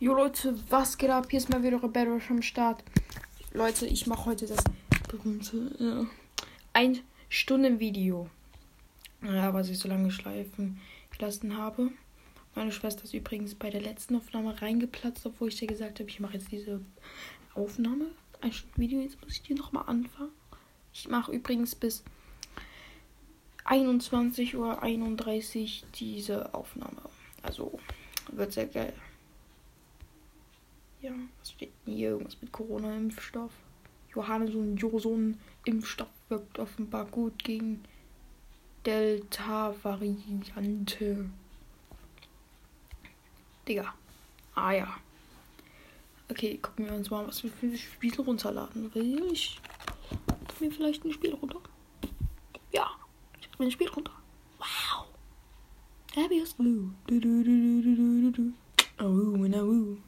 Jo Leute, was geht ab? Hier ist mal wieder Rebell Rush am Start. Leute, ich mache heute das berühmte äh, ein Stunden Video. Ja, was ich so lange schleifen gelassen habe. Meine Schwester ist übrigens bei der letzten Aufnahme reingeplatzt, obwohl ich dir gesagt habe, ich mache jetzt diese Aufnahme. Ein Video, jetzt muss ich die nochmal anfangen. Ich mache übrigens bis 21.31 Uhr diese Aufnahme. Also wird sehr geil. Ja, was steht denn hier? Irgendwas mit Corona-Impfstoff. Johannes und Joson-Impfstoff wirkt offenbar gut gegen Delta-Variante. Digga. Ah ja. Okay, gucken wir uns mal, was wir für ein Spiel runterladen. Will ich mir vielleicht ein Spiel runter? Ja, ich mir ein Spiel runter. Wow. Happy Blue. Du, du, du, du, du, du, du. Oh, no.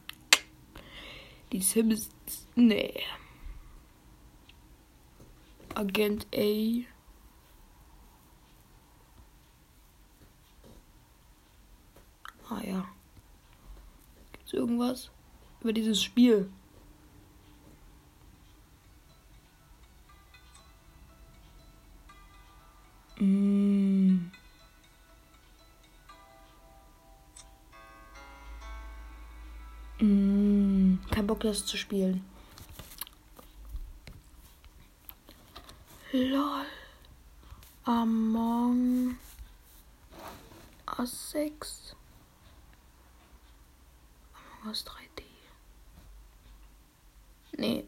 Die Sims. Nee. Agent A. Ah ja. Gibt's irgendwas über dieses Spiel? Mm. Mm. Kein Bock, das zu spielen. LOL. Among Us 6. Among Us 3D. Nee.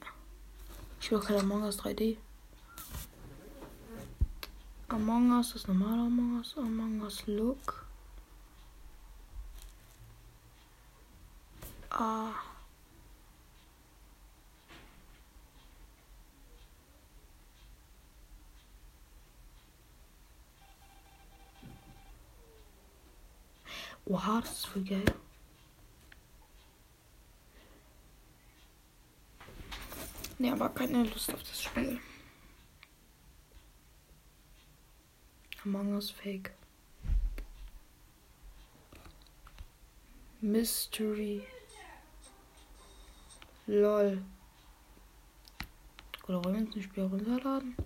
Ich will kein Among Us 3D. Among Us, das normale Among Us, Among Us Look. Ah. Oha, das ist voll geil. Nee, aber keine Lust auf das Spiel. Among Us Fake. Mystery. Lol. Oder wollen wir uns ein Spiel runterladen?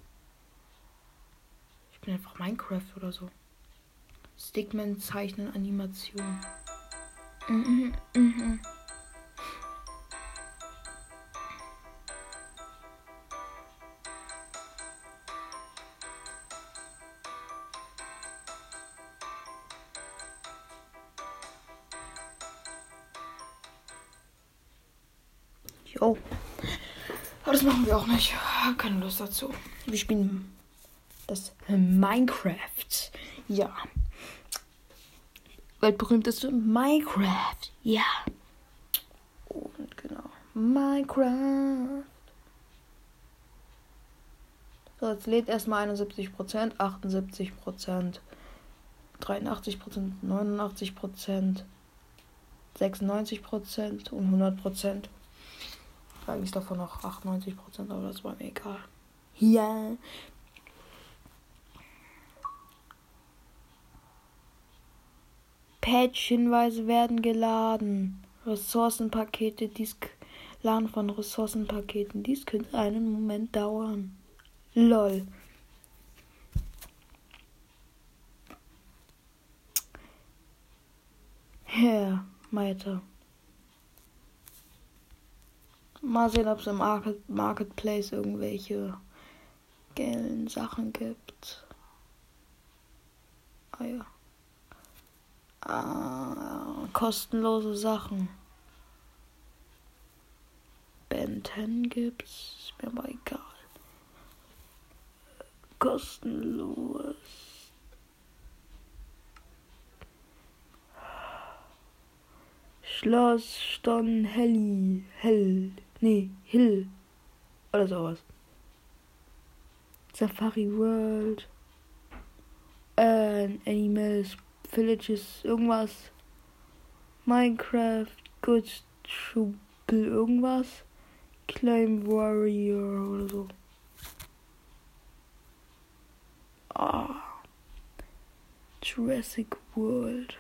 Ich bin einfach Minecraft oder so. Stickman zeichnen Animation. Jo. Aber das machen wir auch nicht. Keine Lust dazu. Wir spielen das Minecraft. Ja. Weltberühmteste Minecraft. Ja. Und genau. Minecraft. So, jetzt lädt erstmal 71%, 78%, 83%, 89%, 96% und 100%. Eigentlich davon noch 98%, aber das war mir egal. Ja. Patch-Hinweise werden geladen. Ressourcenpakete, dies Laden von Ressourcenpaketen. Dies könnte einen Moment dauern. Lol. Ja, weiter. Mal sehen, ob es im Market Marketplace irgendwelche geilen Sachen gibt. Ah ja. Ah, kostenlose Sachen. Ben 10 gibt's. Ist mir aber egal. Kostenlos. Schloss Stonhelly. Hell. Nee, Hill. Oder sowas. Safari World. Äh, Animals Villages, irgendwas. Minecraft, Good Trouble, irgendwas. Climb Warrior oder so. Ah. Jurassic World.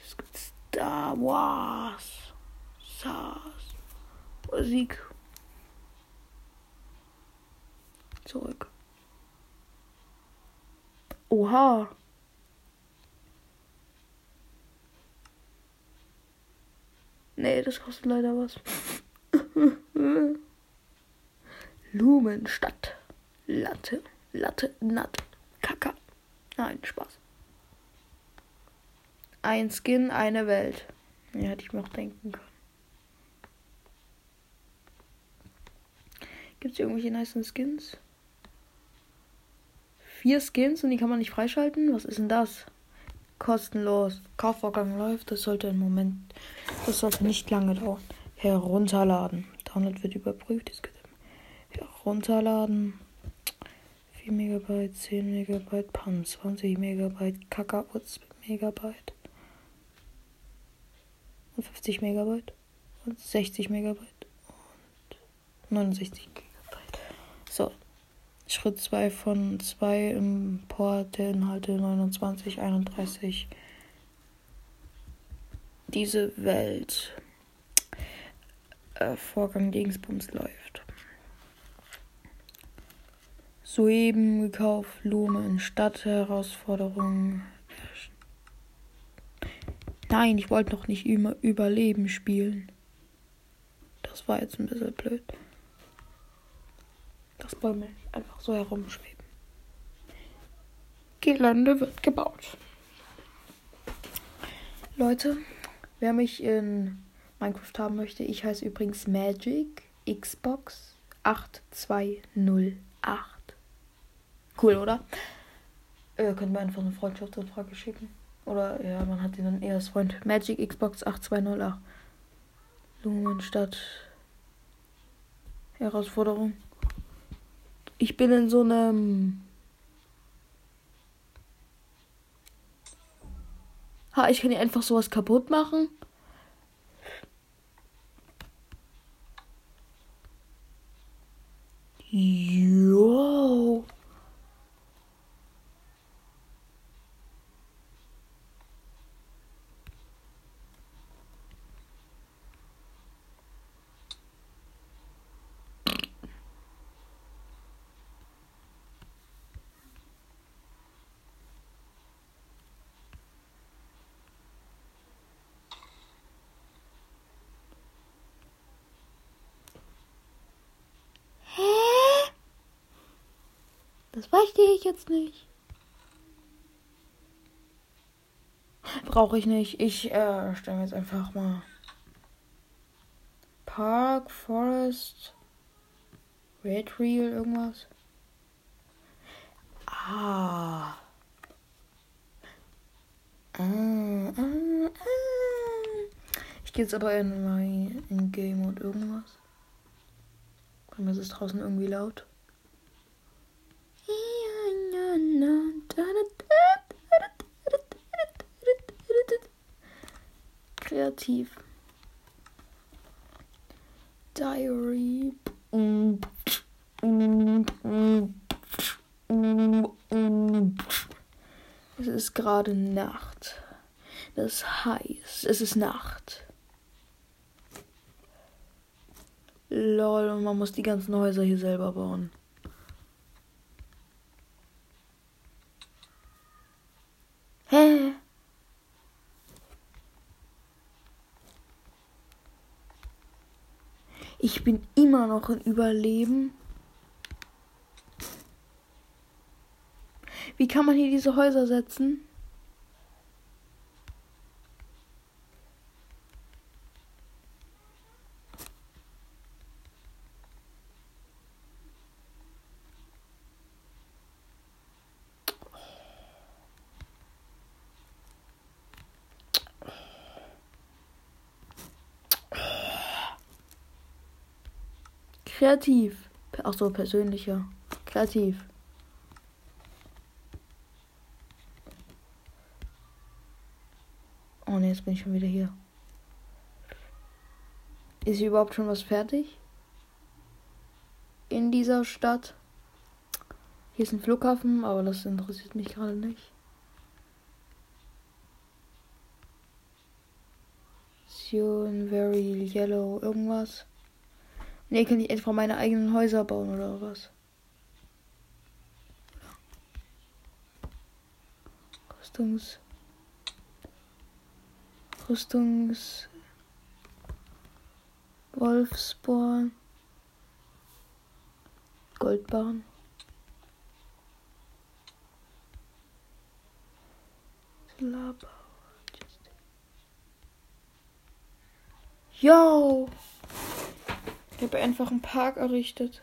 Was gibt's da? Star Wars. SARS. Musik. Zurück. Oha. Nee, das kostet leider was. Lumenstadt. Latte. Latte. Natte. Kaka. Nein, Spaß. Ein Skin, eine Welt. Ja, hätte ich mir auch denken können. Gibt es irgendwelche nice Skins? Vier Skins und die kann man nicht freischalten? Was ist denn das? Kostenlos. Kaufvorgang läuft. Das sollte im Moment. Das sollte nicht lange dauern. Herunterladen. Download wird überprüft. Herunterladen. 4 Megabyte, 10 Megabyte, PAN, 20 Megabyte, Kakaoz Megabyte. Und 50 Megabyte. Und 60 Megabyte. Und 69 Gigabyte. Schritt 2 von 2 Import der Inhalte 29, 31. Diese Welt. Äh, Vorgang Dingsbums läuft. Soeben gekauft, Lumen, Stadtherausforderungen. Nein, ich wollte noch nicht über Überleben spielen. Das war jetzt ein bisschen blöd dass Bäume einfach so herumschweben. Gelände wird gebaut. Leute, wer mich in Minecraft haben möchte, ich heiße übrigens Magic Xbox 8208. Cool, oder? Ihr könnt mir einfach eine Freundschaftsanfrage schicken. Oder ja, man hat ihn dann eher als Freund. Magic Xbox 8208. Lumenstadt. Herausforderung. Ich bin in so einem. Ha, ich kann hier einfach sowas kaputt machen. Jo. Das verstehe ich jetzt nicht. Brauche ich nicht. Ich äh, stelle jetzt einfach mal Park, Forest, Red Reel, irgendwas. Ah. Ah, ah, ah. Ich gehe jetzt aber in mein in Game und irgendwas. Bei mir ist draußen irgendwie laut. Kreativ. Diary. Es ist gerade Nacht. Das ist heiß. Es ist Nacht. Lol, und man muss die ganzen Häuser hier selber bauen. Hä? Ich bin immer noch in Überleben. Wie kann man hier diese Häuser setzen? Kreativ. Ach so, persönlicher. Kreativ. Oh ne, jetzt bin ich schon wieder hier. Ist hier überhaupt schon was fertig? In dieser Stadt. Hier ist ein Flughafen, aber das interessiert mich gerade nicht. Very Yellow irgendwas. Ne, kann ich etwa meine eigenen Häuser bauen oder was? Rüstungs. Rüstungs. Wolfsborn. Goldbarren. Laber. Yo! Ich habe einfach einen Park errichtet.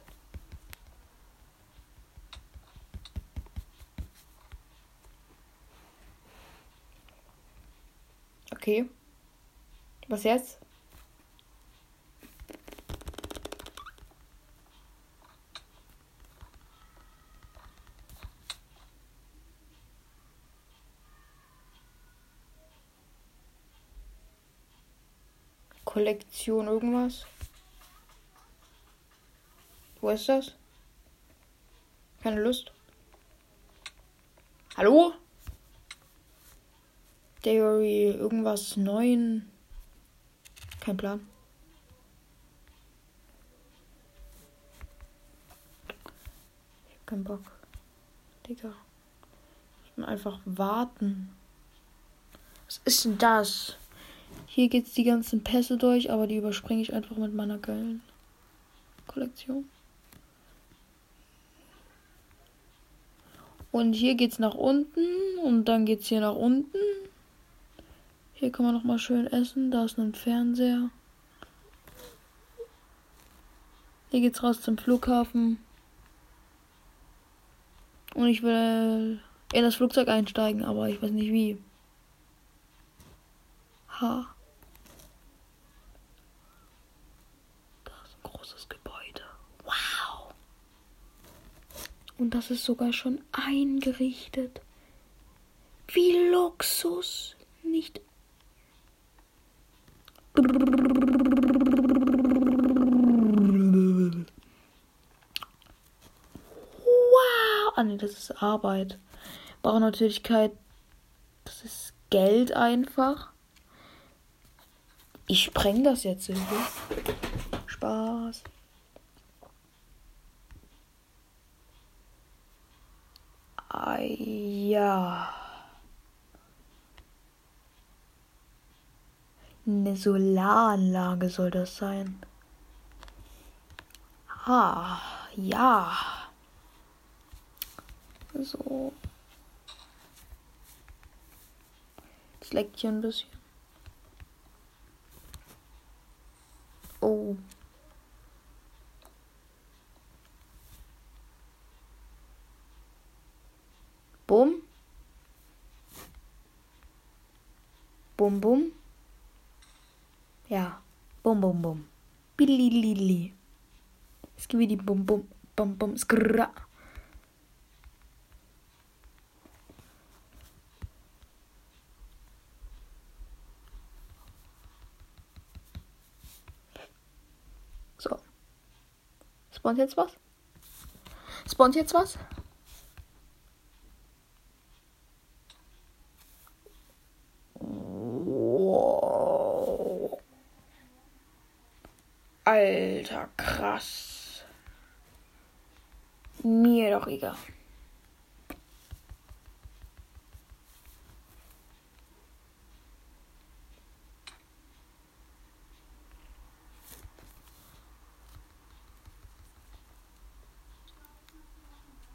Okay. Was jetzt? Kollektion irgendwas. Wo ist das? Keine Lust. Hallo? Theory, irgendwas neuen. Kein Plan. Ich hab keinen Bock. Digga. Ich will einfach warten. Was ist denn das? Hier geht's die ganzen Pässe durch, aber die überspringe ich einfach mit meiner geilen Kollektion. Und hier geht's nach unten und dann geht's hier nach unten. Hier kann man noch mal schön essen. Da ist ein Fernseher. Hier geht's raus zum Flughafen. Und ich will in das Flugzeug einsteigen, aber ich weiß nicht wie. Ha. Und das ist sogar schon eingerichtet. Wie Luxus. Nicht. Wow. Ah, nee, das ist Arbeit. Bauernatürlichkeit. Das ist Geld einfach. Ich spreng das jetzt irgendwie. Spaß. Ja. Eine Solaranlage soll das sein. Ah, ja. So. Jetzt leckt hier ein bisschen. Oh. Bum. Bum, bum. Ja. Bum, bum, bum. Bililili. Skibidi, bum, bum, bum, bum, skrrra. So. Spawnt jetzt was? Spawnt jetzt was? Alter, krass. Mir doch egal.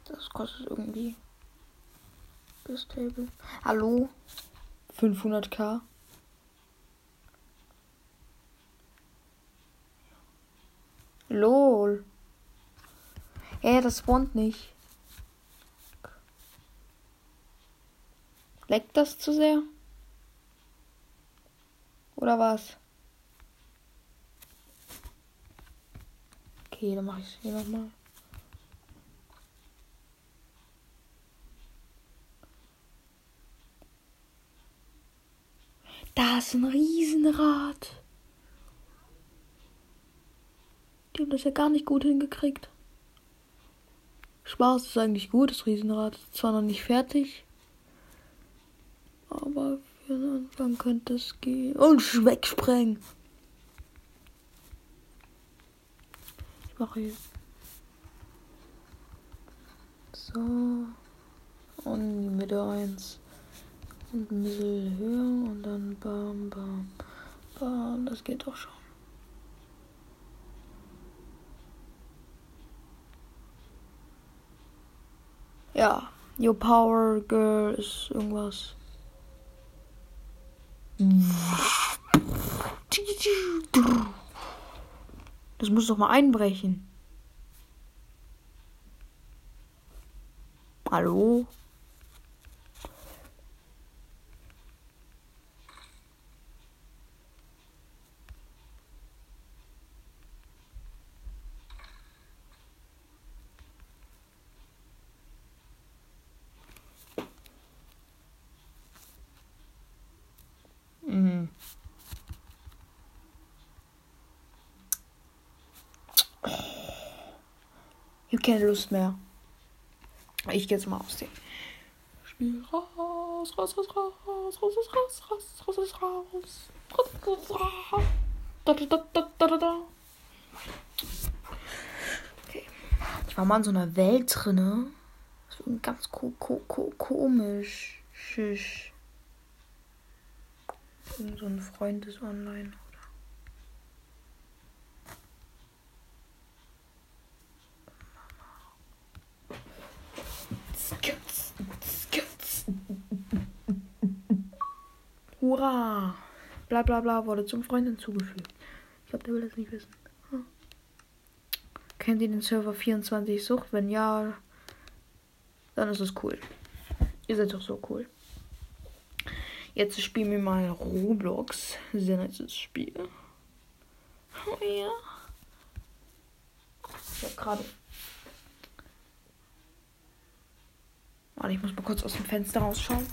Das kostet irgendwie. Das Table. Hallo? 500k? Lol. Ja, das spawnt nicht. Leckt das zu sehr? Oder was? Okay, dann mache ich es hier nochmal. Da ist ein Riesenrad. Die haben das ja gar nicht gut hingekriegt. Spaß ist eigentlich gut, das Riesenrad ist zwar noch nicht fertig, aber für einen Anfang könnte es gehen? Und wegsprengen. Ich mache hier. So. Und in die Mitte eins. Und ein bisschen höher und dann bam, bam, bam. Das geht doch schon. Ja, Your Power Girl ist irgendwas. Das muss doch mal einbrechen. Hallo? Mhm. Ich habe keine Lust mehr. Ich gehe jetzt mal ausziehen. Spiel raus, raus, raus, raus, raus, raus, raus, raus, raus, raus, raus, raus, raus. Da, da, da, da, da, da. Okay. Ich war mal in so einer Welt drinne. So ganz ko ko ko komisch. Schisch. So ein Freund ist online. Hurra! Bla bla bla wurde zum Freund hinzugefügt. Ich glaube, der will das nicht wissen. Hm. Kennt ihr den Server 24 Sucht? Wenn ja, dann ist es cool. Ihr seid doch so cool. Jetzt spielen wir mal Roblox. Sehr nices Spiel. Oh ja. Ich hab gerade. Warte, ich muss mal kurz aus dem Fenster rausschauen.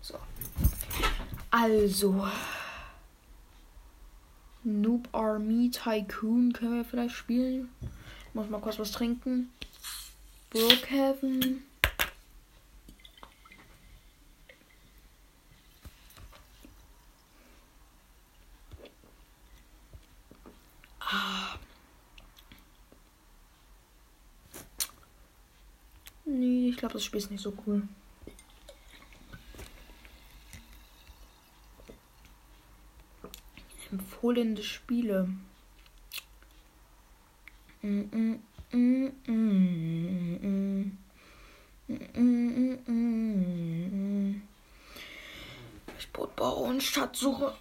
So. Also. Noob Army Tycoon können wir vielleicht spielen. Ich muss mal kurz was trinken. Brookhaven. Ah. Nee, ich glaube, das Spiel ist nicht so cool. Empfohlene Spiele. Mm -mm. Ich baue und Schatzsuche.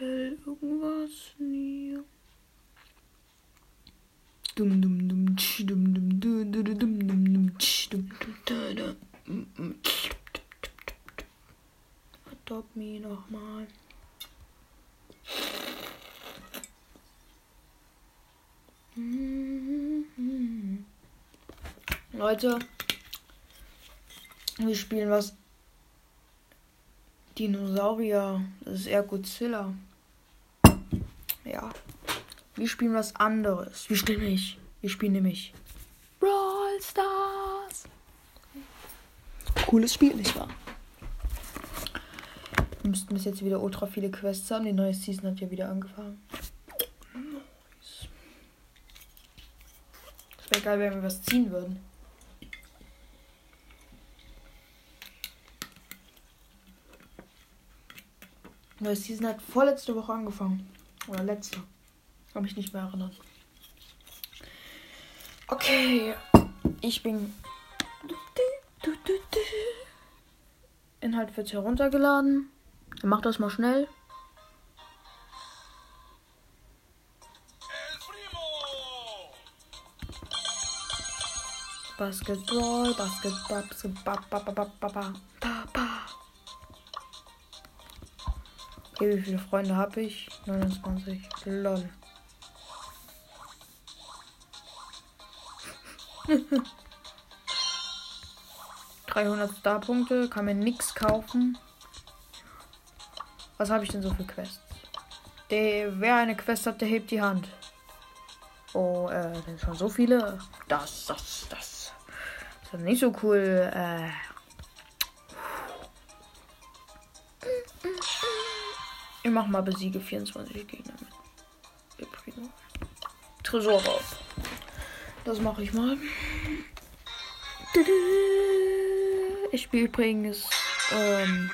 Hotel irgendwas? Nee. Dum dum dum tsch dum dum dum dum dum dum tsch dum dum dum dum Adopt me nochmal. Leute, wir spielen was Dinosaurier. Das ist eher Godzilla. Ja. Wir spielen was anderes. Wir spielen nicht. Wir spielen nämlich Brawl Stars. Cooles Spiel, nicht wahr? Wir müssten bis jetzt wieder ultra viele Quests haben. Die neue Season hat ja wieder angefangen. Nice. Das wäre geil, wenn wir was ziehen würden. Neue Season hat vorletzte Woche angefangen. Oder letzte. Kann mich nicht mehr erinnern. Okay. Ich bin. Inhalt wird heruntergeladen. Mach das mal schnell. Basketball, Basketball, Basketball, Okay, wie viele Freunde habe ich? 29. Lol. Dreihundert Starpunkte, kann mir nichts kaufen. Was habe ich denn so für Quests? Der, wer eine Quest hat, der hebt die Hand. Oh, äh, sind schon so viele. Das, das, das. Das ist nicht so cool. Äh. Ich mach mal besiege 24 Gegner mit. Tresor raus. Das mache ich mal. Ich spiele übrigens ähm,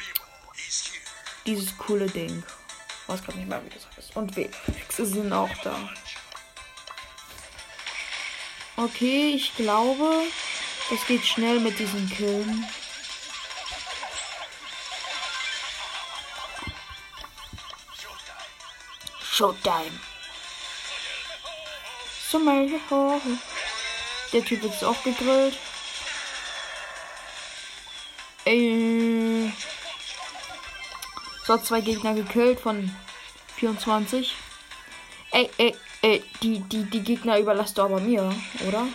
dieses coole Ding. Ich weiß gerade nicht mehr, wie das heißt. Und Wixe sind auch da. Okay, ich glaube, es geht schnell mit diesen Killen. Showtime. So, Der Typ ist auch gegrillt. Ey. So zwei Gegner gekillt von 24. Ey, ey, ey, die, die, die Gegner überlasst du aber mir, oder?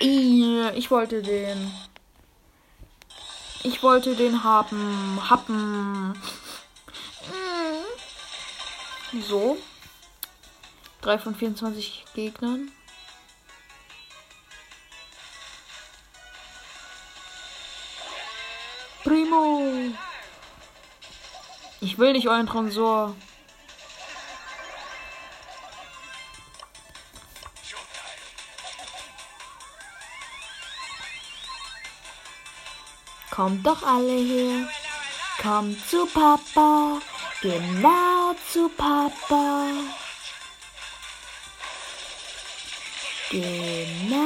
Ey, ich wollte den. Ich wollte den haben. Happen. So. 3 von 24 Gegnern. Primo! Ich will nicht euren Transor. Kommt doch alle her. Kommt zu Papa. Genau zu Papa. Genau.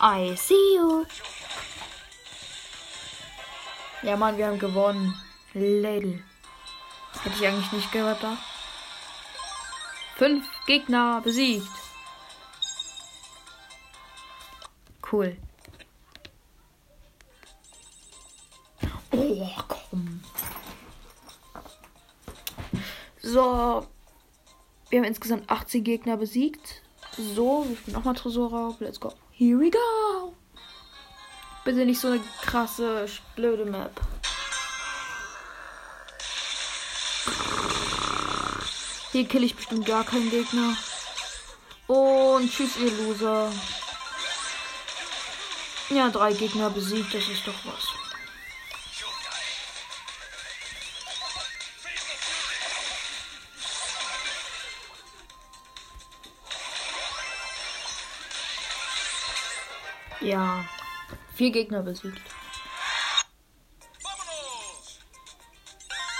I see you. Ja, Mann, wir haben gewonnen. Lady. Hätte ich eigentlich nicht gehört da. Fünf Gegner besiegt. Cool. Oh, komm. So. Wir haben insgesamt 18 Gegner besiegt. So, wir spielen nochmal Tresor Let's go. Here we go. Bitte nicht so eine krasse, blöde Map. Hier kill ich bestimmt gar keinen Gegner. Und tschüss, ihr Loser. Ja, drei Gegner besiegt, das ist doch was. Ja. Vier Gegner besiegt.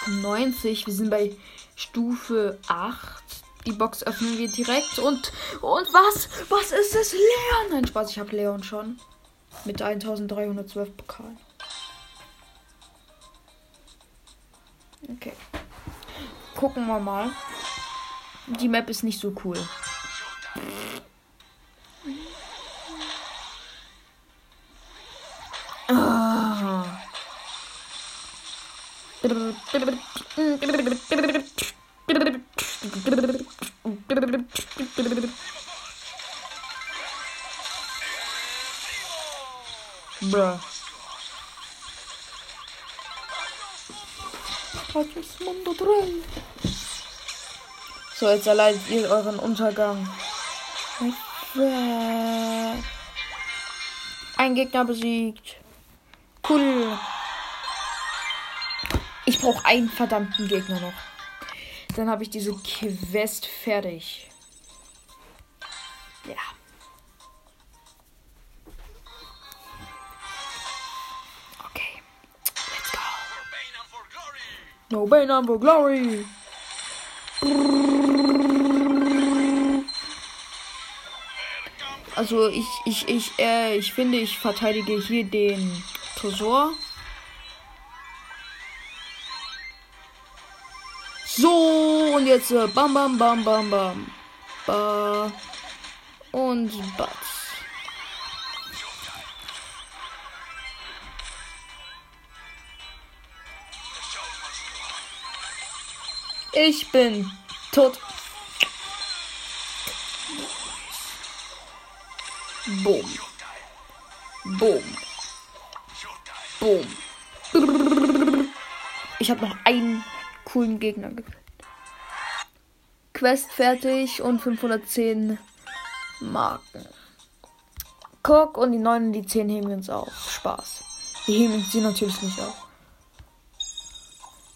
90. Wir sind bei Stufe 8. Die Box öffnen wir direkt. Und, und was? Was ist es? Leon! Nein, Spaß, ich habe Leon schon. Mit 1312 Pokalen. Okay. Gucken wir mal. Die Map ist nicht so cool. Bruh. So, jetzt erleidet ihr euren Untergang. Ein Gegner besiegt. Cool. Ich brauche einen verdammten Gegner noch. Dann habe ich diese Quest fertig. Ja. No pain for glory. Also ich, ich, ich, äh, ich finde, ich verteidige hier den Tresor. So, und jetzt äh, bam, bam, bam, bam, bam. Ba und Batz. Ich bin tot. Boom. Boom. Boom. Ich habe noch einen coolen Gegner gekillt. Quest fertig und 510 Marken. Guck, und die 9 und die 10 heben wir uns auf. Spaß. Wir heben sie natürlich nicht auf.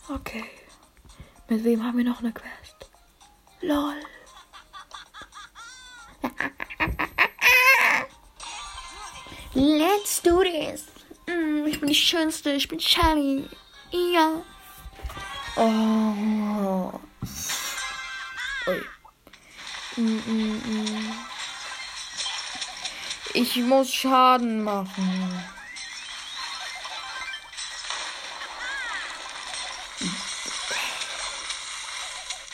Okay. Mit wem haben wir noch eine Quest? LOL. Let's do this. Mm, ich bin die Schönste. Ich bin Shelly. Ja. Oh. Ui. Mm, mm. Ich muss Schaden machen.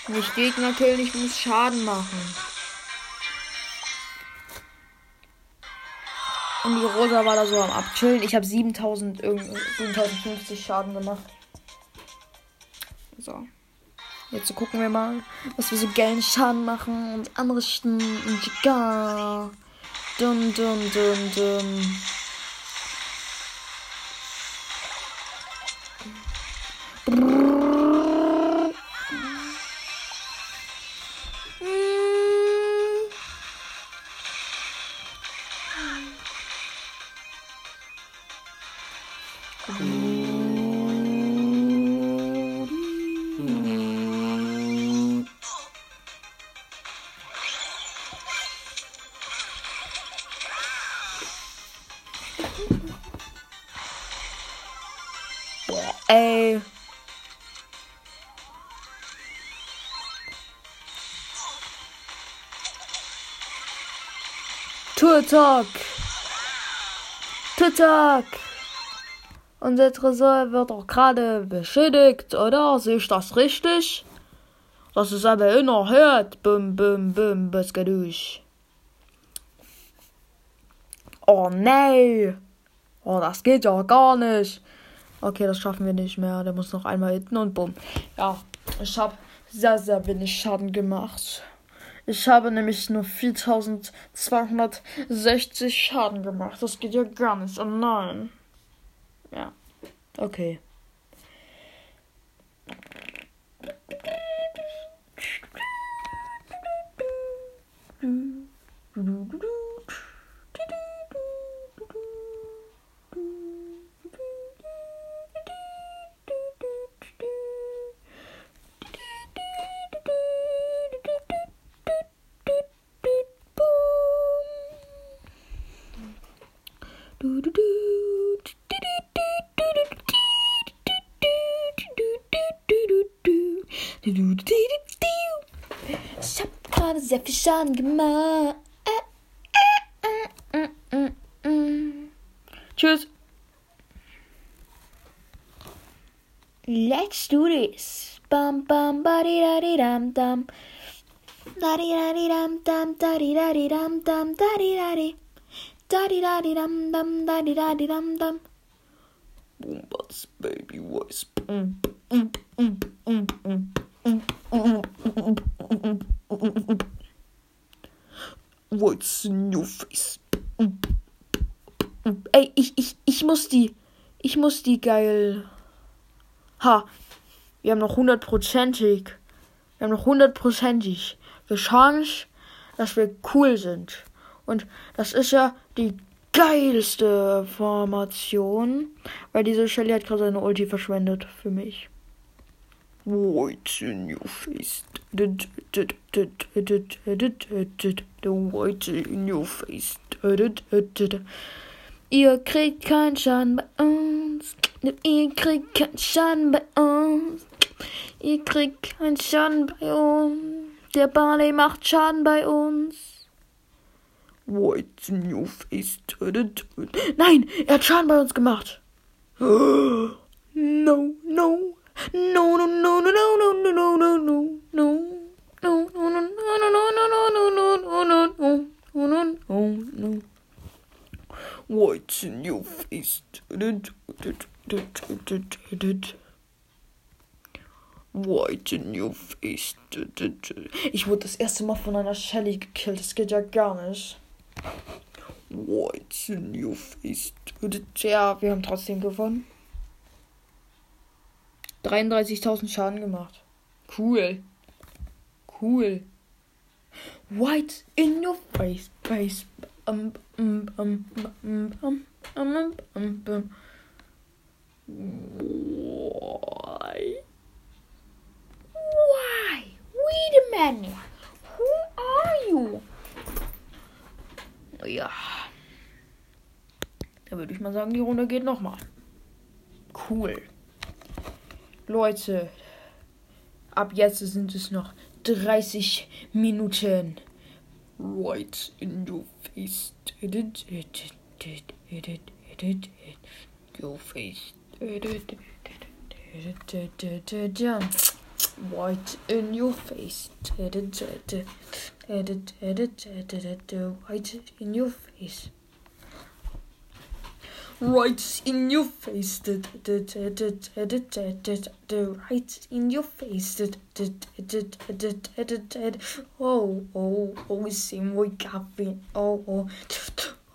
Nicht Gegner killen, ich muss Schaden machen. Und die Rosa war da so am Abchillen. Ich habe 7000, 7050 Schaden gemacht. So. Jetzt gucken wir mal, was wir so gerne Schaden machen und anrichten. Und ja. Dum, dum, dum, dum. Ey. Turtok. Turtok. Unser Tresor wird auch gerade beschädigt, oder? Sehe ich das richtig? Das ist aber unerhört. Bum, bum, bum, geht durch? Oh nee. Oh, das geht ja gar nicht. Okay, das schaffen wir nicht mehr. Der muss noch einmal hinten und bumm. Ja, ich habe sehr, sehr wenig Schaden gemacht. Ich habe nämlich nur 4260 Schaden gemacht. Das geht ja gar nicht. Oh nein. Ja. Okay. Gerade sehr viel Schaden gemacht. Tschüss. Let's do this. Bam bam badi dadi dam dam. Dadi dadi dam dam dadi dadi dam dam dadi dadi. Dadi dadi dam dam dadi dadi dam dam. Boombas baby voice. Boom, boom, boom, boom, boom. What's your face? Ey, ich, ich, ich muss die. Ich muss die geil. Ha. Wir haben noch hundertprozentig. Wir haben noch hundertprozentig die Chance, dass wir cool sind. Und das ist ja die geilste Formation. Weil diese Shelly hat gerade seine Ulti verschwendet für mich. What's in your face? The white in your face. Ihr kriegt keinen Schaden bei uns. Ihr kriegt keinen Schaden bei uns. Ihr kriegt keinen Schaden bei uns. Der Barley macht Schaden bei uns. What's in your face? Nein, er hat Schaden bei uns gemacht. No, no. No, no, no, no, no, no, no, no, no, no. What's in your face? What's in your face? Ich wurde das erste Mal von einer Shelly gekillt. Das geht ja gar nicht. What's in your face? Ja, wir haben trotzdem gewonnen. 33.000 Schaden gemacht. Cool. Cool. White in your face, face. Um, um, um, um, um, um, um, um. Why? Why? Wait a minute. Who are you? Ja. Da würde ich mal sagen, die Runde geht nochmal. Cool. Leute, ab jetzt sind es noch 30 Minuten. Right in your face. Your face. White in your face. White in your face right in your face, right in your face. Oh, oh, oh, sim vad gaffin. Oh, oh.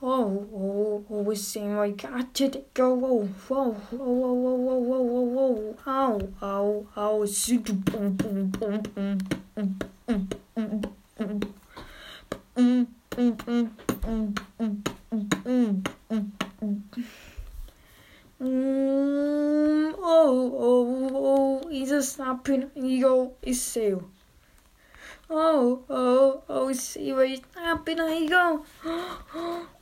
Oh, oh, oh, sim vad gattet go. Oh, oh, oh, oh, oh, oh, oh, oh, oh, ow, ow, ow, sit boom, boom, boom, boom, boom, boom, boom, boom, boom, boom, boom, boom, boom, boom, boom. Mm, oh, oh, oh, he's a snapping eagle is sail. Oh, oh, oh, see where he's snapping eagle.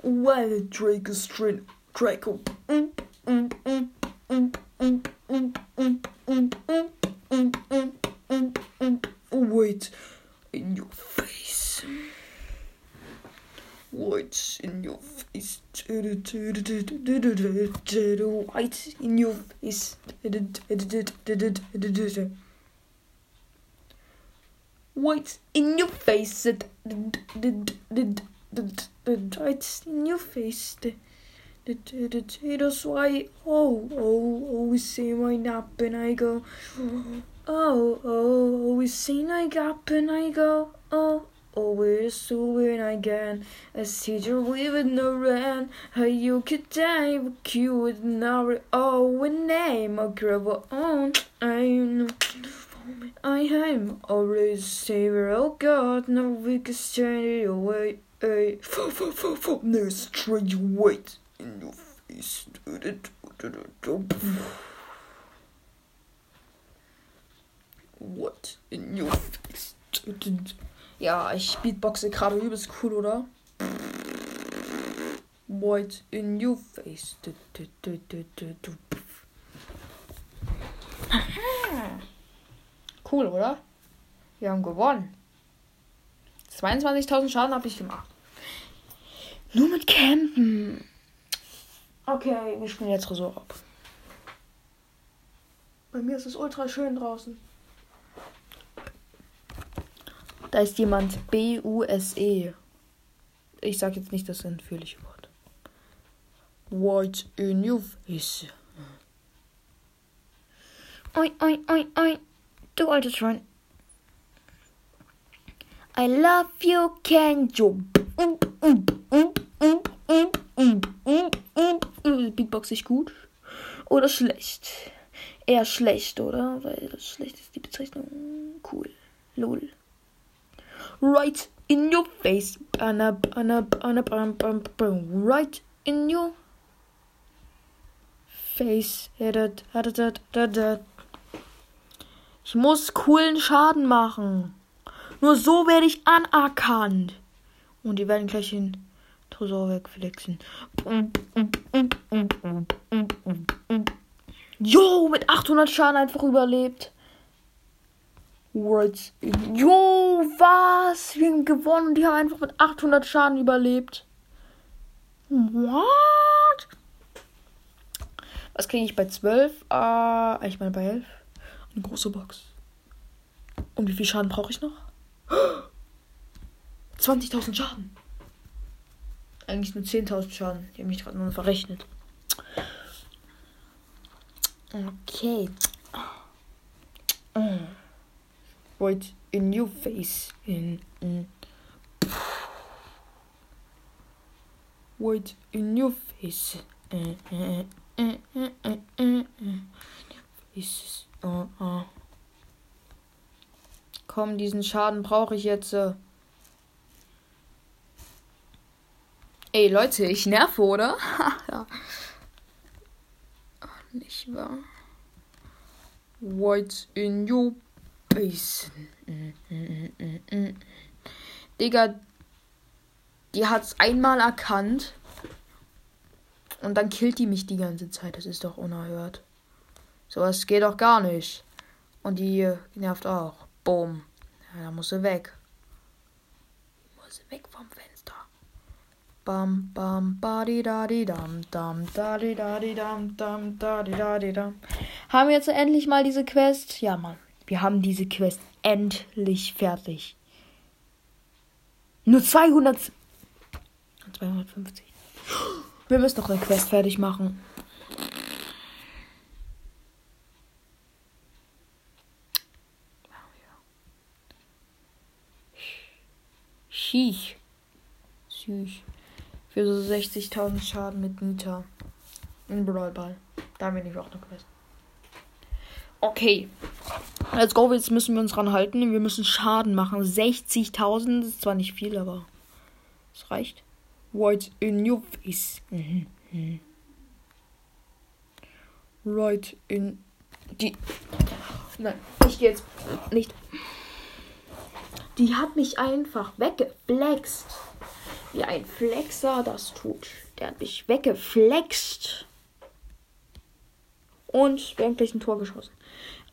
Where the Draco. Mm, mm, mm, mm, mm, mm, mm, mm, mm, mm, mm, mm, mm. Wait, in your face. What's in your face? White in your face. White in your face. White in your face. That's why, oh, oh, always see my nap and I go, oh, oh, always see my gap and I go, oh always doing again. As teacher would no run. How you could die, but you would never oh a name a girl own. I know I am always savior, oh God, no we can turn it away. Hey, fo fo fo fo, there's strange weight in your face. What in your face? Ja, ich beatboxe gerade übelst cool, oder? White in your face. Cool, oder? Wir haben gewonnen. 22.000 Schaden habe ich gemacht. Nur mit Campen. Okay, wir spielen jetzt Resort ab. Bei mir ist es ultra schön draußen. Da ist jemand B-U-S-E. Ich sag jetzt nicht das entführliche Wort. White in your face. Oi, oi, oi, oi. Du altes Schwein. I love you, can you? Beatbox ich gut? Oder schlecht? Eher schlecht, oder? Weil das schlecht ist die Bezeichnung. Cool. Lol right in your face. Right in your face. Ich muss coolen Schaden machen. Nur so werde ich anerkannt. Und die werden gleich den Tresor wegflexen. Jo, mit 800 Schaden einfach überlebt. Words. Jo, was? Wir haben gewonnen die haben einfach mit 800 Schaden überlebt. What? Was kriege ich bei 12? Äh, ich meine bei 11. Eine große Box. Und wie viel Schaden brauche ich noch? 20.000 Schaden. Eigentlich nur 10.000 Schaden. Die haben mich gerade nur verrechnet. Okay. Oh right in your face. In, in. White in your face. Ist, oh, oh. Komm, diesen Schaden brauche ich jetzt. Äh. Ey, Leute, ich nerve, oder? ja. Ach, nicht wahr? White in your mm, Digga, die hat's einmal erkannt. Und dann killt die mich die ganze Zeit. Das ist doch unerhört. Sowas geht doch gar nicht. Und die nervt auch. Boom. Ja, da muss sie weg. Muss sie weg vom Fenster. Bam, bam, badi da di dam, dam, da di da di dam, dam, da di da di dam. Haben wir jetzt endlich mal diese Quest? Ja, Mann. Wir haben diese Quest endlich fertig. Nur 200. 250. Wir müssen noch eine Quest fertig machen. Schiech. Süß. Für so 60.000 Schaden mit Nita. In Brawl Ball. Da bin ich auch noch Quest. Okay. Let's go. Jetzt müssen wir uns dran halten. Wir müssen Schaden machen. 60.000 ist zwar nicht viel, aber es reicht. Right in your face. Mhm. Mhm. Right in die. Nein, ich gehe jetzt nicht. Die hat mich einfach weggeflext. Wie ein Flexer das tut. Der hat mich weggeflext. Und wir haben gleich ein Tor geschossen.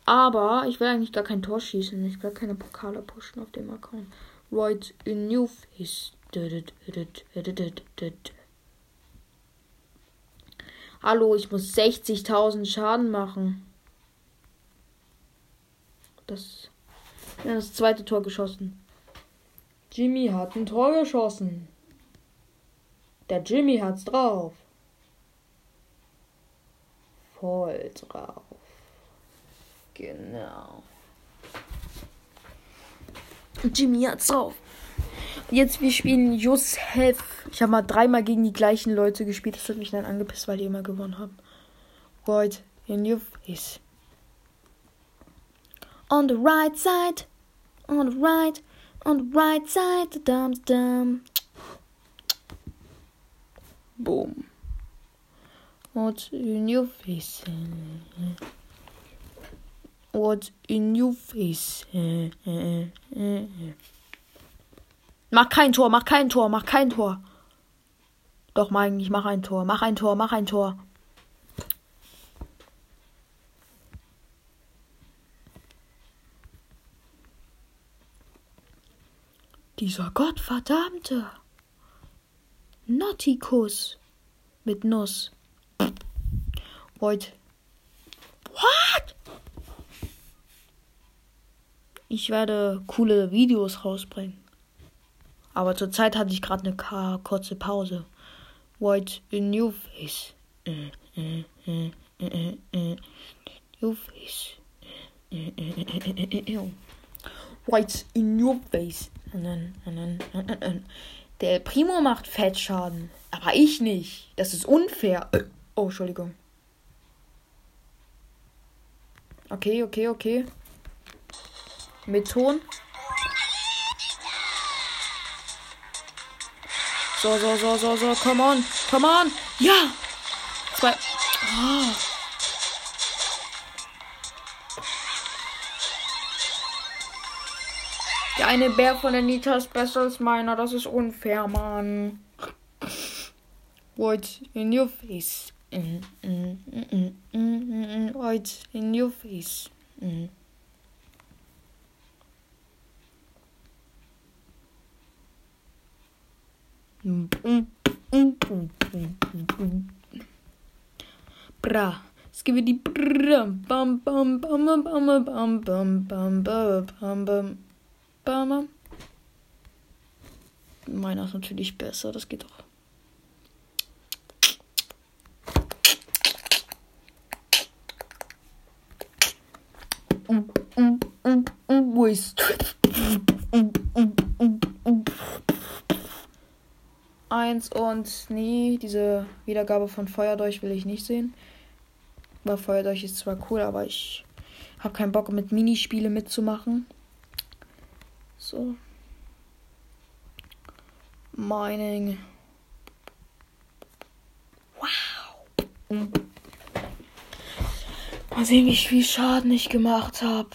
Aber ich will eigentlich gar kein Tor schießen. Ich will keine Pokale pushen auf dem Account. Right in your face. Hallo, ich muss 60.000 Schaden machen. Das ja, das zweite Tor geschossen. Jimmy hat ein Tor geschossen. Der Jimmy hat's drauf. Voll drauf. Genau. Jimmy hat's drauf. Jetzt wir spielen Josef. Ich habe mal dreimal gegen die gleichen Leute gespielt. Das hat mich dann angepisst, weil die immer gewonnen haben. Right in your face. On the right side on the right, on the right side, dum dum. Boom. What's in your face? What's in your face? Mach kein Tor, mach kein Tor, mach kein Tor. Doch, mein, ich mach ein Tor, mach ein Tor, mach ein Tor. Dieser gottverdammte Nautikus mit Nuss. Heute. What? Ich werde coole Videos rausbringen. Aber zurzeit hatte ich gerade eine kurze Pause. White in your face. Your face. White in your face. Der Primo macht Fettschaden. Aber ich nicht. Das ist unfair. Oh, Entschuldigung. Okay, okay, okay. Mit Ton. So, so, so, so, so. Come on. Come on. Ja. Zwei. Oh. Der eine Bär von der Nita ist besser als meiner. Das ist unfair, Mann. What in your face? Mm, mm, mm, mm, What in your face? Mm. Bra. Skibidi bra. Bam bam bam bam bam bam bam bam bam bam. Bama. Meiner ist natürlich besser, das geht doch. Wo ist? Ein 1 und nee, diese Wiedergabe von Feuerdolch will ich nicht sehen. Weil Feuerdolch ist zwar cool, aber ich habe keinen Bock mit Minispiele mitzumachen. So. Mining. Wow. Mal sehen, wie viel Schaden ich gemacht habe.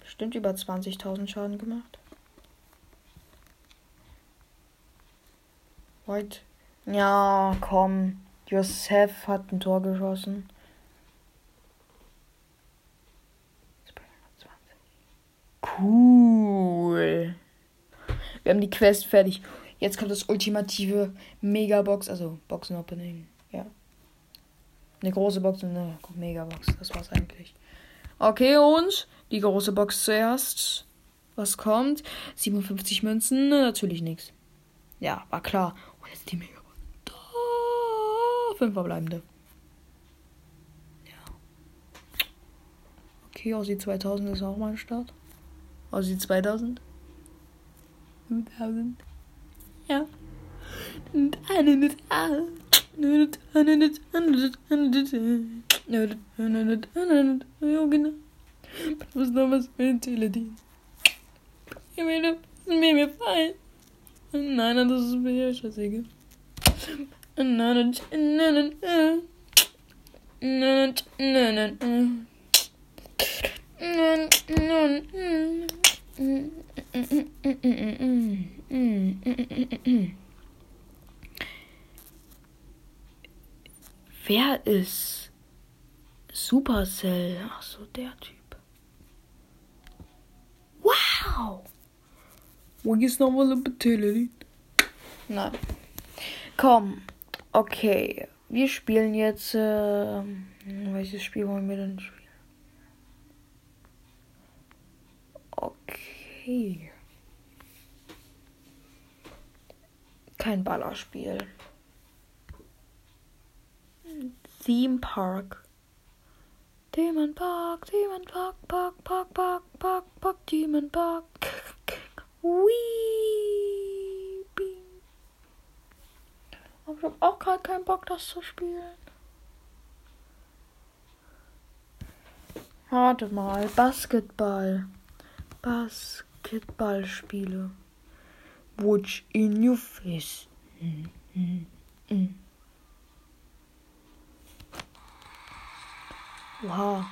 Bestimmt über 20.000 Schaden gemacht. White. Ja, komm. Josef hat ein Tor geschossen. Cool. Wir haben die Quest fertig. Jetzt kommt das ultimative Megabox, also Boxen Opening. Ja. Eine große Box und eine Megabox. Das war's eigentlich. Okay, und die große Box zuerst. Was kommt? 57 Münzen? Natürlich nichts. Ja, war klar. Jetzt die Megabox. Da. Fünf verbleibende. Ja. Okay, Aussie 2000 ist auch mal ein Start. Aussie 2000. 2000. Ja. Ja, genau. Was noch was für ein Teledin? Ich meine, mir gefallen. Nein, das ist mir scheißegal. Nein, nein, nein, nein. Wer ist Supercell? Ach so, der Typ. Wow! Wo ist nochmal ein Bettellerin? Nein. Komm. Okay. Wir spielen jetzt. Äh, welches Spiel wollen wir denn spielen? Okay. Kein Ballerspiel. Theme Park. Demon Park, Demon Park, Park, Park, Park, Park, Park, Demon Park. Weeping. Aber ich hab auch gerade keinen Bock, das zu spielen. Warte mal, Basketball. Basketballspiele. Watch in your face. Mm, mm, mm. Wow.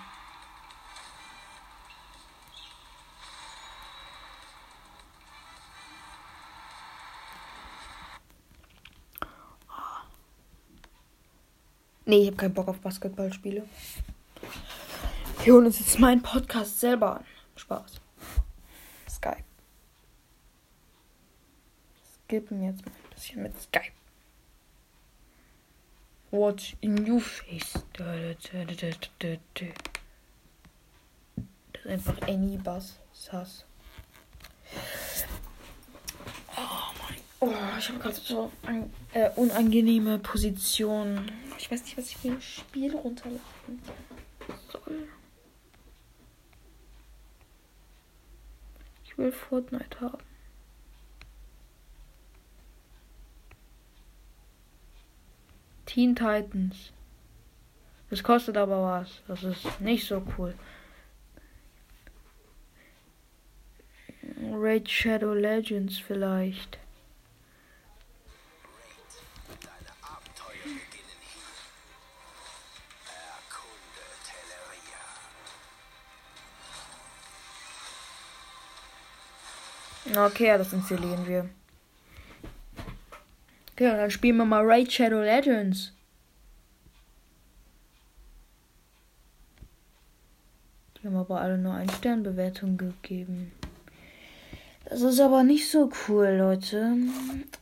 Nee, ich habe keinen Bock auf Basketballspiele. Wir holen uns jetzt meinen Podcast selber an. Spaß. Skype. Skippen jetzt mal ein bisschen mit Skype. What's in your face? Das ist einfach Any Bass Sass. Oh ich habe gerade so eine äh, unangenehme Position. Ich weiß nicht, was ich für ein Spiel runterladen soll. Ich will Fortnite haben. Teen Titans. Das kostet aber was. Das ist nicht so cool. Raid Shadow Legends vielleicht. Okay, das installieren wir. Okay, dann spielen wir mal Raid Shadow Legends. Die haben aber alle nur ein Sternbewertung gegeben. Das ist aber nicht so cool, Leute.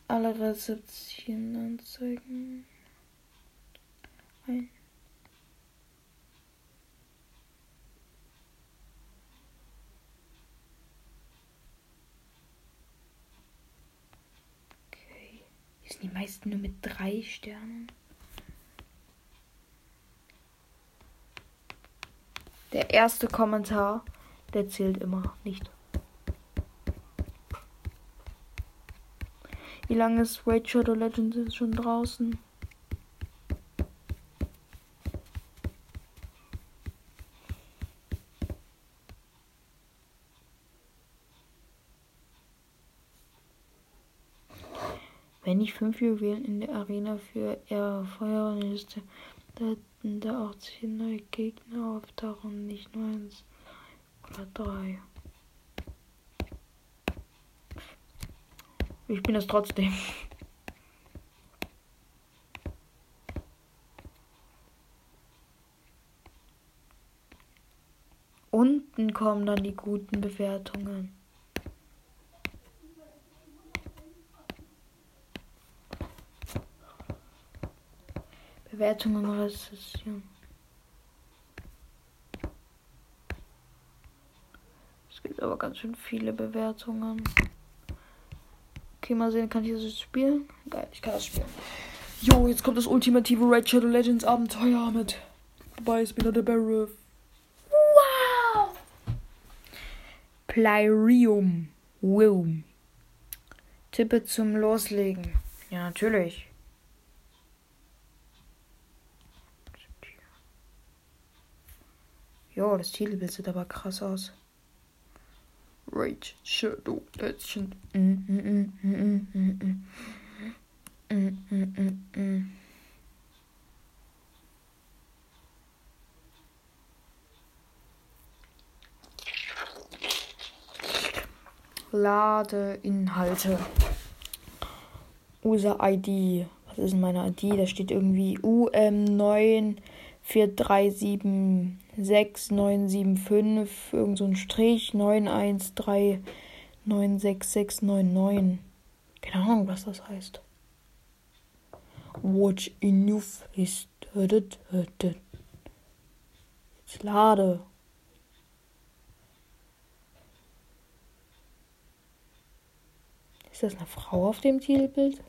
Alle Rezeptionen anzeigen. Ein. Sind die meisten nur mit drei Sternen. Der erste Kommentar, der zählt immer nicht. Wie lange ist Raid Shadow Legends schon draußen? Wenn ich fünf Juwelen in der Arena für erfeuern müsste, dann da auch zehn neue Gegner auftauchen, nicht nur eins oder drei. Ich bin es trotzdem. Unten kommen dann die guten Bewertungen. Bewertungen Rezession. Es gibt aber ganz schön viele Bewertungen. Okay, mal sehen, kann ich das spielen? Geil, ich kann das spielen. Jo, jetzt kommt das ultimative Red Shadow Legends Abenteuer mit. Wobei ist wieder der Barriff. Wow! Plyrium. Wilm. Tippe zum Loslegen. Ja, natürlich. Jo, das Titelbild sieht aber krass aus. Rage Shadow Legend. Lade Inhalte. User ID. Was ist meine ID? Da steht irgendwie UM9 4376975, irgend so ein Strich, 91396699. Keine Ahnung, was das heißt. Watch in your face. Jetzt lade. Ist das eine Frau auf dem Titelbild?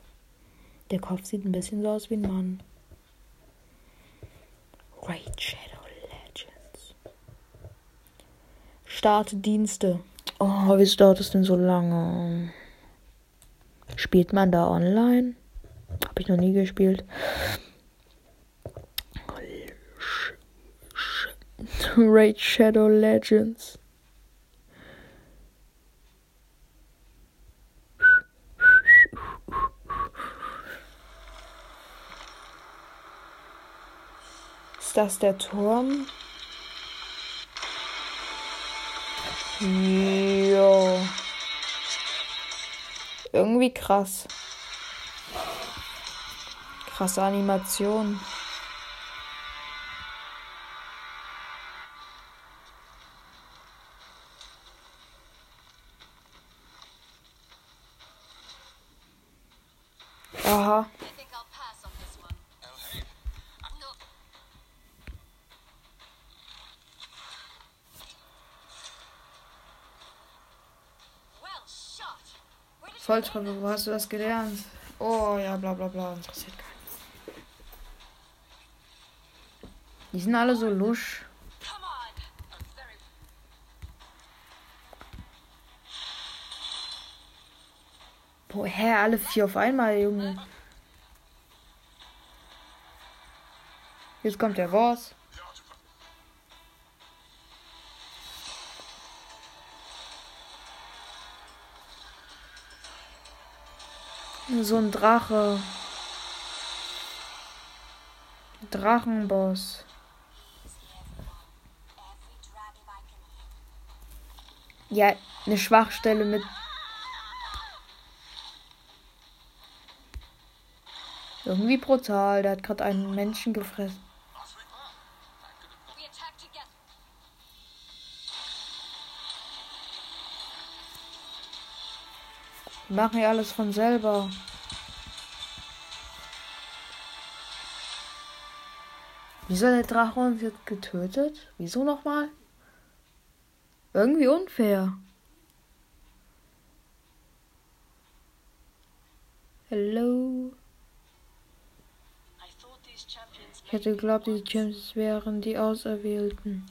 Der Kopf sieht ein bisschen so aus wie ein Mann. Raid Shadow Legends. Starte Dienste. Oh, wieso dauert das denn so lange? Spielt man da online? Habe ich noch nie gespielt. Raid Shadow Legends. Ist das der Turm? Jo. Irgendwie krass. Krasse Animation. Volltreffer, wo hast du das gelernt? Oh ja, bla bla bla, interessiert gar nichts. Die sind alle so lusch. Woher alle vier auf einmal, Junge? Jetzt kommt der Boss. So ein Drache. Drachenboss. Ja, eine Schwachstelle mit. Irgendwie brutal. Der hat gerade einen Menschen gefressen. Die machen ja alles von selber. Wieso der Drache uns jetzt getötet? Wieso nochmal? Irgendwie unfair. Hello. Ich hätte geglaubt, die Champions wären die Auserwählten.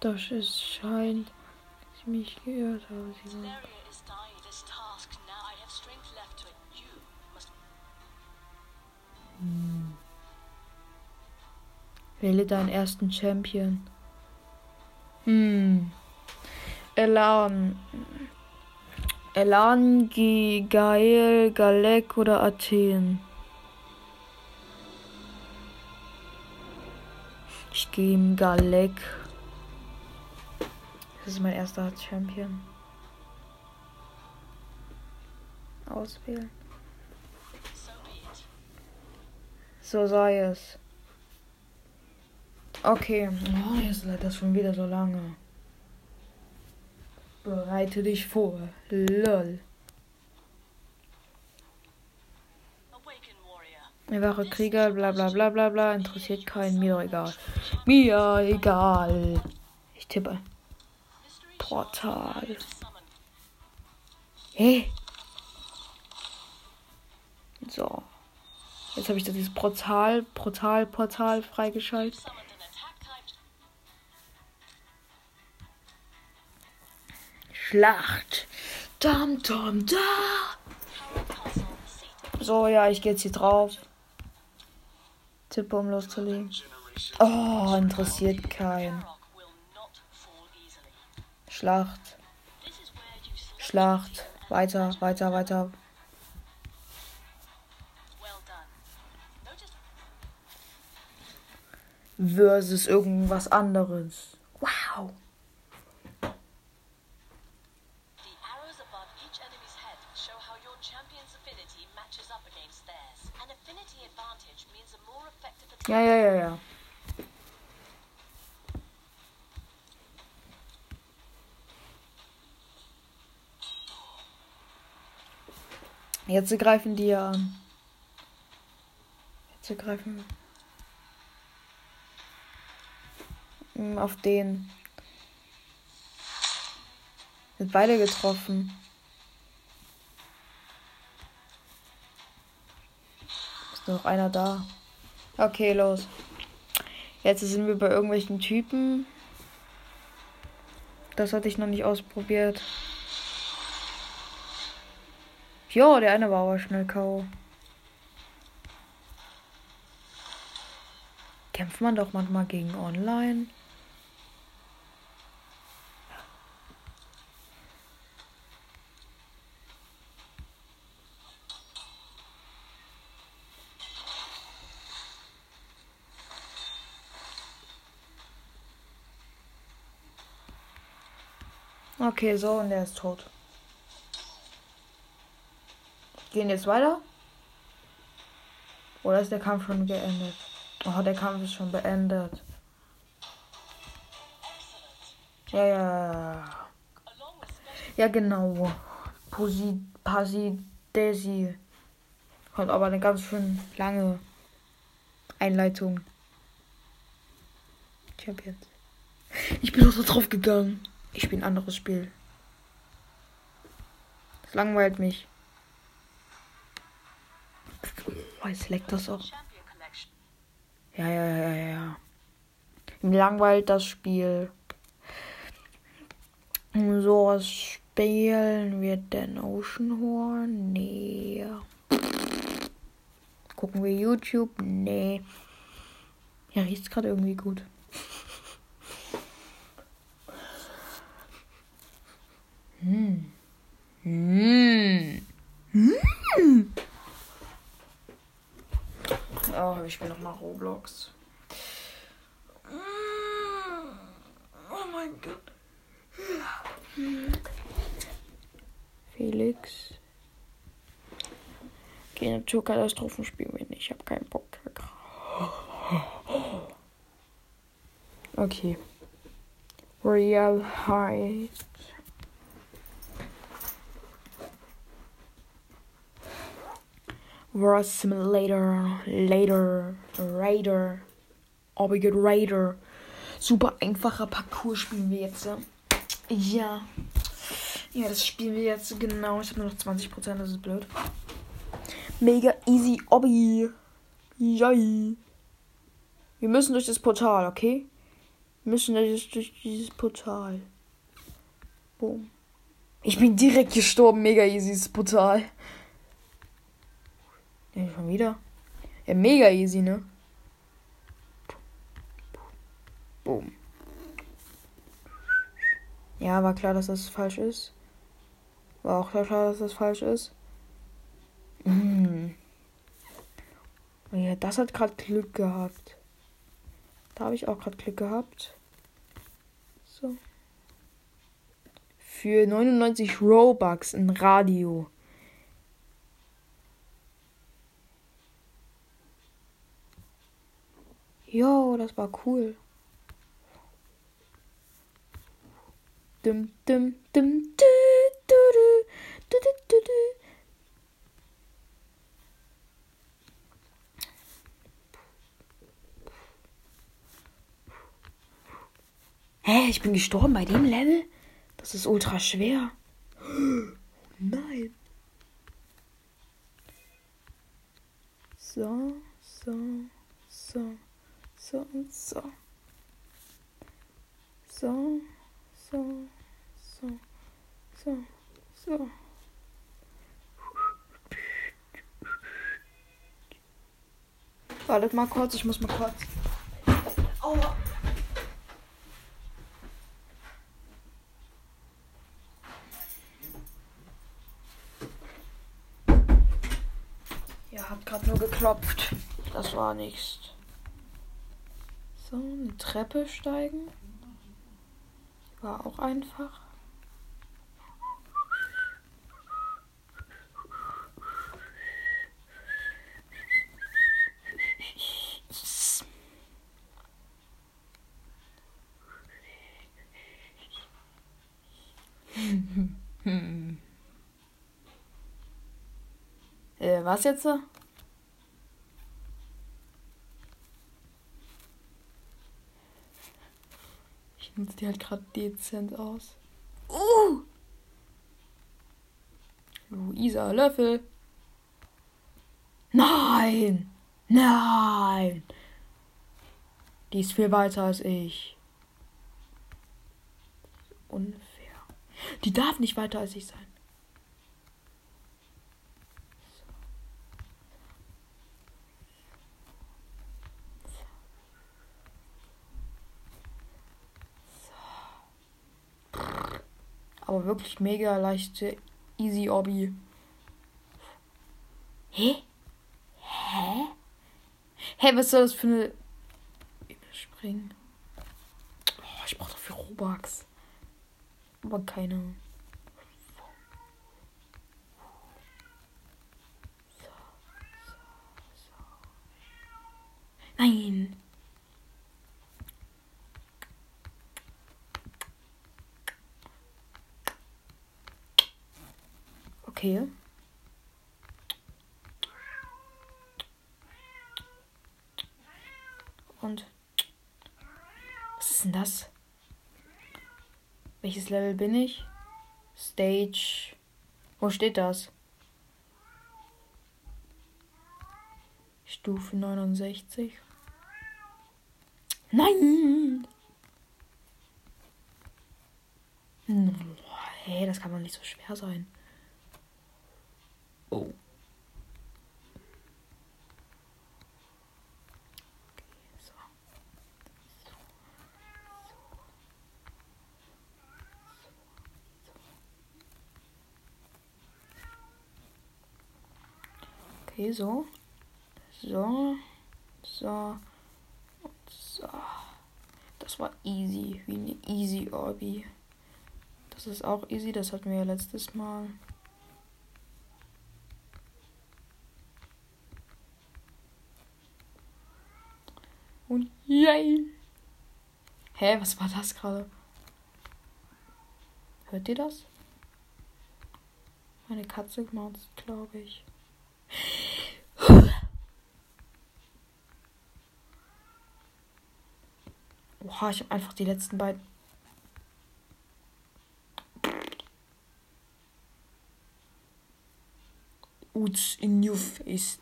Doch es scheint, dass ich mich geirrt habe. Hm. Wähle deinen ersten Champion. Hm. Elan. Elan, Gael, Galek oder Athen? Ich gehe ihm Galek. Das ist mein erster Champion. Auswählen. So sei es. Okay. Oh, jetzt lädt das schon wieder so lange. Bereite dich vor. Lol. Mehrere Krieger, bla bla bla bla bla, interessiert keinen, mir egal. Mir egal. Ich tippe. Portal. Hey. So. Jetzt habe ich da dieses Portal, Portal, Portal freigeschaltet. Schlacht. Dam, dam, da. So, ja, ich gehe jetzt hier drauf. Tippe, um loszulegen. Oh, interessiert keinen. Schlacht. Schlacht. Weiter, weiter, weiter. Versus irgendwas anderes. Wow. Ja, ja, ja, ja. Jetzt greifen die ja an. Jetzt greifen auf den. Sind beide getroffen. Ist nur noch einer da. Okay, los. Jetzt sind wir bei irgendwelchen Typen. Das hatte ich noch nicht ausprobiert. Jo, der eine war aber schnell K.O. Kämpft man doch manchmal gegen Online? Okay, so, und der ist tot. Gehen jetzt weiter? Oder ist der Kampf schon geendet? Oh, der Kampf ist schon beendet. Ja, ja. Ja, genau. Posi, Pasi, Desi. Hat aber eine ganz schön lange Einleitung. Ich hab jetzt. Ich bin auch so drauf gegangen. Ich spiele ein anderes Spiel. Das langweilt mich. Oh, leckt das auch. Ja, ja, ja, ja, ja. Mir langweilt das Spiel. So was spielen wir denn Oceanhorn? Nee. Gucken wir YouTube? Nee. Ja, riecht gerade irgendwie gut. Hm. Hm. Hm. Oh, ich spiele nochmal Roblox. Oh mein Gott. Felix. Okay, Naturkatastrophen spielen wir nicht. Ich habe keinen Bock. Okay. Real High. War Simulator, Later, Raider, Orbigate Raider. Super einfacher Parcours spielen wir jetzt. Ja. Ja, das spielen wir jetzt genau. Ich habe nur noch 20%, das ist blöd. Mega easy Obby. Yay. Wir müssen durch das Portal, okay? Wir müssen durch, durch dieses Portal. Boom. Ich bin direkt gestorben. Mega easy das Portal. Ja, schon wieder. Ja, mega easy, ne? Boom. Ja, war klar, dass das falsch ist. War auch klar, dass das falsch ist. Mhm. Ja, das hat gerade Glück gehabt. Da habe ich auch gerade Glück gehabt. So. Für 99 Robux ein Radio. Jo, das war cool. Dum, dum, dum, du, du, du, du, du, du. Hä, ich bin gestorben bei dem Level? Das ist ultra schwer. Nein. So, so, so, so und so. So, so, so, so, so. Wartet mal kurz, ich muss mal kurz. Aua. Ja, hat gerade nur geklopft. Das war nichts. So, eine Treppe steigen. War auch einfach. äh, was jetzt? Ich nutze die halt gerade dezent aus. Uh! Luisa Löffel. Nein! Nein! Die ist viel weiter als ich. Unfair. Die darf nicht weiter als ich sein. Aber wirklich mega leichte Easy Obby. Hä? Hä? Hä, was soll das für eine. Überspringen. Oh, ich brauche dafür Robux. Aber keine. Nein. Okay. Und was ist denn das? Welches Level bin ich? Stage. Wo steht das? Stufe 69. Nein! Hey, das kann doch nicht so schwer sein. Oh. Okay, so. So. So. Und so. Das war easy. Wie eine easy Orbi. Das ist auch easy. Das hatten wir ja letztes Mal. Und yay! Hä, was war das gerade? Hört ihr das? Meine Katze macht glaube ich. Oha, ich habe einfach die letzten beiden. Uts in your face.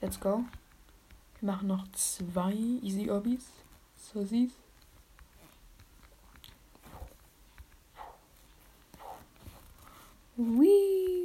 Let's go. Wir machen noch zwei Easy Orbis. So siehst. Wee.